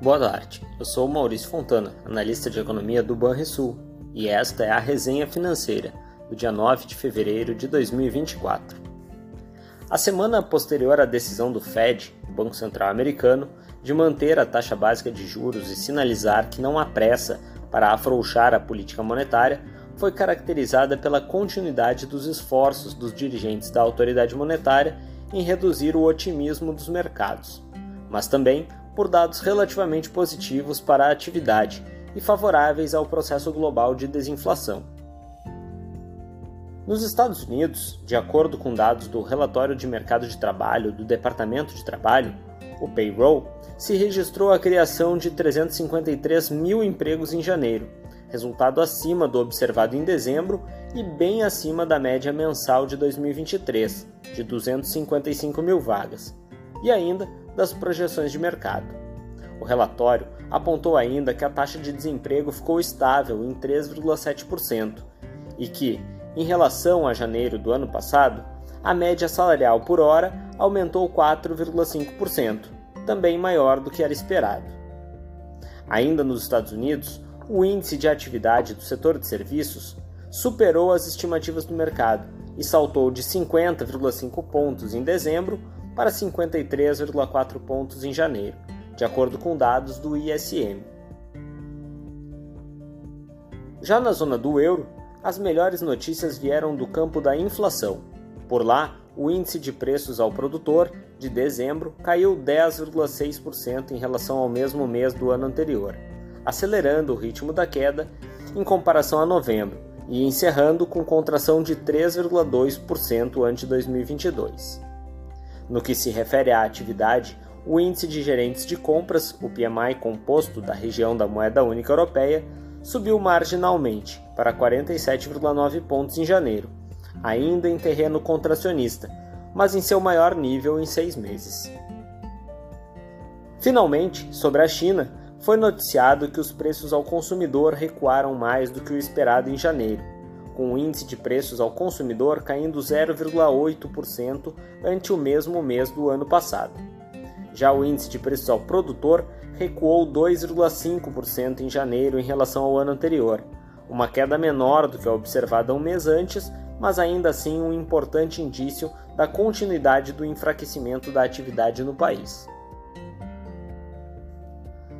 Boa tarde, eu sou Maurício Fontana, analista de economia do Banrisul, e esta é a resenha financeira do dia 9 de fevereiro de 2024. A semana posterior à decisão do Fed, Banco Central Americano, de manter a taxa básica de juros e sinalizar que não há pressa para afrouxar a política monetária, foi caracterizada pela continuidade dos esforços dos dirigentes da autoridade monetária em reduzir o otimismo dos mercados, mas também por dados relativamente positivos para a atividade e favoráveis ao processo global de desinflação. Nos Estados Unidos, de acordo com dados do Relatório de Mercado de Trabalho do Departamento de Trabalho, o payroll, se registrou a criação de 353 mil empregos em janeiro, resultado acima do observado em dezembro e bem acima da média mensal de 2023, de 255 mil vagas, e ainda das projeções de mercado. O relatório apontou ainda que a taxa de desemprego ficou estável em 3,7% e que, em relação a janeiro do ano passado, a média salarial por hora aumentou 4,5%, também maior do que era esperado. Ainda nos Estados Unidos, o índice de atividade do setor de serviços superou as estimativas do mercado e saltou de 50,5 pontos em dezembro para 53,4 pontos em janeiro, de acordo com dados do ISM. Já na zona do euro, as melhores notícias vieram do campo da inflação. Por lá, o índice de preços ao produtor de dezembro caiu 10,6% em relação ao mesmo mês do ano anterior, acelerando o ritmo da queda em comparação a novembro e encerrando com contração de 3,2% ante 2022. No que se refere à atividade, o índice de gerentes de compras, o PMI composto da região da moeda única europeia, subiu marginalmente para 47,9 pontos em janeiro, ainda em terreno contracionista, mas em seu maior nível em seis meses. Finalmente, sobre a China, foi noticiado que os preços ao consumidor recuaram mais do que o esperado em janeiro, com o índice de preços ao consumidor caindo 0,8% ante o mesmo mês do ano passado. Já o índice de preços ao produtor recuou 2,5% em janeiro em relação ao ano anterior, uma queda menor do que a observada um mês antes, mas ainda assim um importante indício da continuidade do enfraquecimento da atividade no país.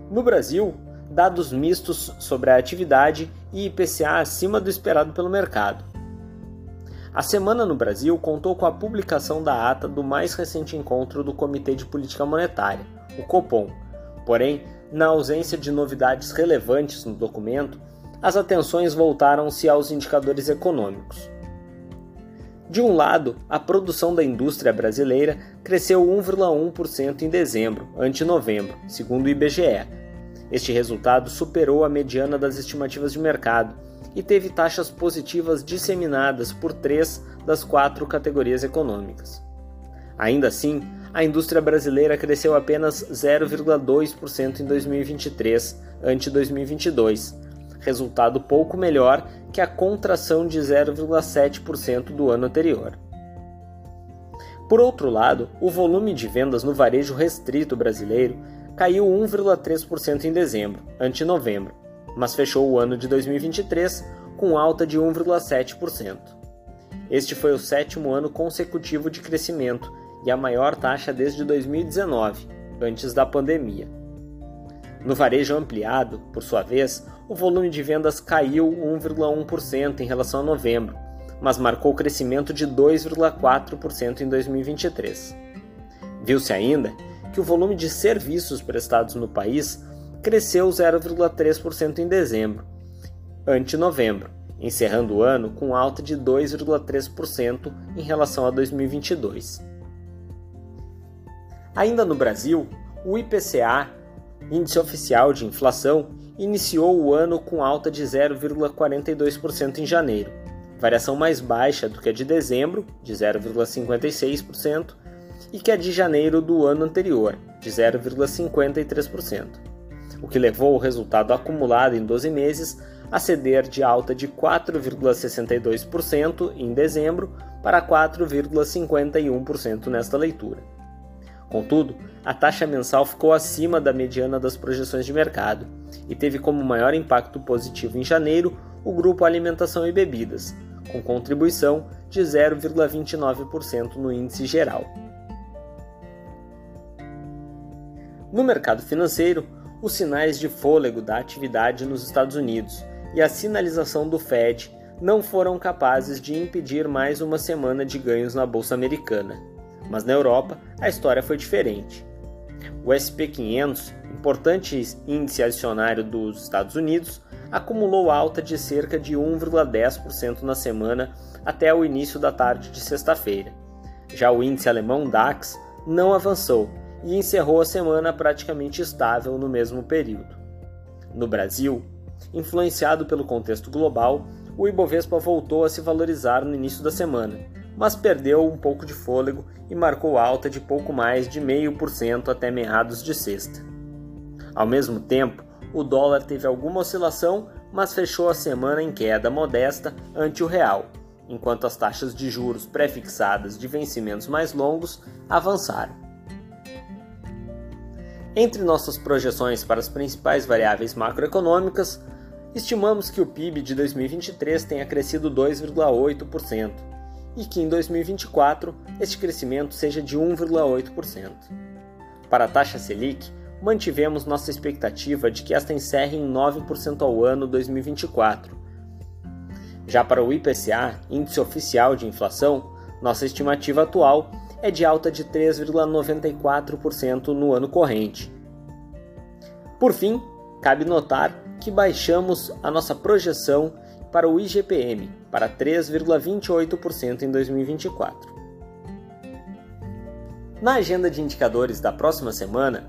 No Brasil, dados mistos sobre a atividade e IPCA acima do esperado pelo mercado. A semana no Brasil contou com a publicação da ata do mais recente encontro do Comitê de Política Monetária, o Copom. Porém, na ausência de novidades relevantes no documento, as atenções voltaram-se aos indicadores econômicos. De um lado, a produção da indústria brasileira cresceu 1,1% em dezembro, ante novembro, segundo o IBGE, este resultado superou a mediana das estimativas de mercado e teve taxas positivas disseminadas por três das quatro categorias econômicas. Ainda assim, a indústria brasileira cresceu apenas 0,2% em 2023 ante 2022, resultado pouco melhor que a contração de 0,7% do ano anterior. Por outro lado, o volume de vendas no varejo restrito brasileiro caiu 1,3% em dezembro, ante novembro, mas fechou o ano de 2023 com alta de 1,7%. Este foi o sétimo ano consecutivo de crescimento e a maior taxa desde 2019, antes da pandemia. No varejo ampliado, por sua vez, o volume de vendas caiu 1,1% em relação a novembro, mas marcou crescimento de 2,4% em 2023. Viu-se ainda que o volume de serviços prestados no país cresceu 0,3% em dezembro, ante novembro, encerrando o ano com alta de 2,3% em relação a 2022. Ainda no Brasil, o IPCA, Índice Oficial de Inflação, iniciou o ano com alta de 0,42% em janeiro, variação mais baixa do que a de dezembro, de 0,56%, e que a de janeiro do ano anterior, de 0,53%, o que levou o resultado acumulado em 12 meses a ceder de alta de 4,62% em dezembro para 4,51% nesta leitura. Contudo, a taxa mensal ficou acima da mediana das projeções de mercado e teve como maior impacto positivo em janeiro o grupo Alimentação e Bebidas, com contribuição de 0,29% no índice geral. No mercado financeiro, os sinais de fôlego da atividade nos Estados Unidos e a sinalização do Fed não foram capazes de impedir mais uma semana de ganhos na bolsa americana. Mas na Europa, a história foi diferente. O SP 500, importante índice acionário dos Estados Unidos, acumulou alta de cerca de 1,10% na semana até o início da tarde de sexta-feira. Já o índice alemão DAX não avançou e encerrou a semana praticamente estável no mesmo período. No Brasil, influenciado pelo contexto global, o Ibovespa voltou a se valorizar no início da semana, mas perdeu um pouco de fôlego e marcou alta de pouco mais de 0,5% até meados de sexta. Ao mesmo tempo, o dólar teve alguma oscilação, mas fechou a semana em queda modesta ante o real, enquanto as taxas de juros pré-fixadas de vencimentos mais longos avançaram. Entre nossas projeções para as principais variáveis macroeconômicas, estimamos que o PIB de 2023 tenha crescido 2,8% e que em 2024 este crescimento seja de 1,8%. Para a taxa Selic, mantivemos nossa expectativa de que esta encerre em 9% ao ano 2024. Já para o IPCA, índice oficial de inflação, nossa estimativa atual é de alta de 3,94% no ano corrente. Por fim, cabe notar que baixamos a nossa projeção para o IGPM para 3,28% em 2024. Na agenda de indicadores da próxima semana,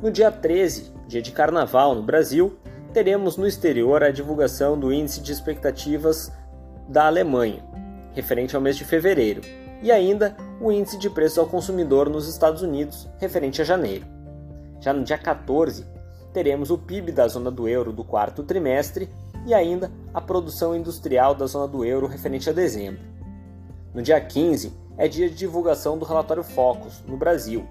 no dia 13, dia de carnaval no Brasil, teremos no exterior a divulgação do índice de expectativas da Alemanha, referente ao mês de fevereiro, e ainda o índice de preços ao consumidor nos Estados Unidos, referente a janeiro. Já no dia 14, teremos o PIB da zona do euro do quarto trimestre e ainda a produção industrial da zona do euro referente a dezembro. No dia 15, é dia de divulgação do relatório Focus no Brasil,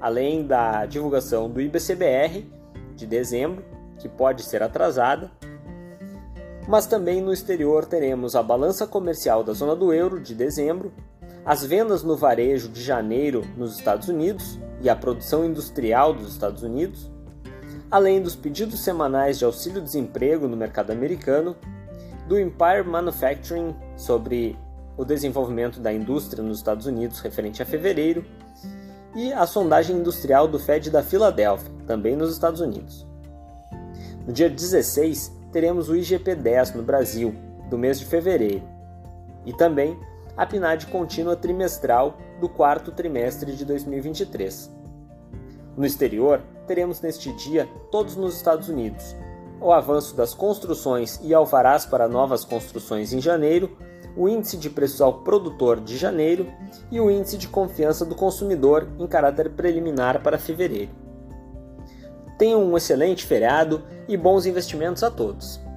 além da divulgação do IBCBR de dezembro, que pode ser atrasada. Mas também no exterior teremos a balança comercial da zona do euro de dezembro, as vendas no varejo de janeiro nos Estados Unidos e a produção industrial dos Estados Unidos, além dos pedidos semanais de auxílio-desemprego no mercado americano, do Empire Manufacturing sobre o desenvolvimento da indústria nos Estados Unidos referente a fevereiro e a sondagem industrial do Fed da Filadélfia, também nos Estados Unidos. No dia 16, teremos o IGP-10 no Brasil, do mês de fevereiro, e também a PNAD contínua trimestral do quarto trimestre de 2023. No exterior, teremos neste dia, todos nos Estados Unidos, o avanço das construções e alvarás para novas construções em janeiro, o índice de preços ao produtor de janeiro e o índice de confiança do consumidor em caráter preliminar para fevereiro. Tenham um excelente feriado e bons investimentos a todos!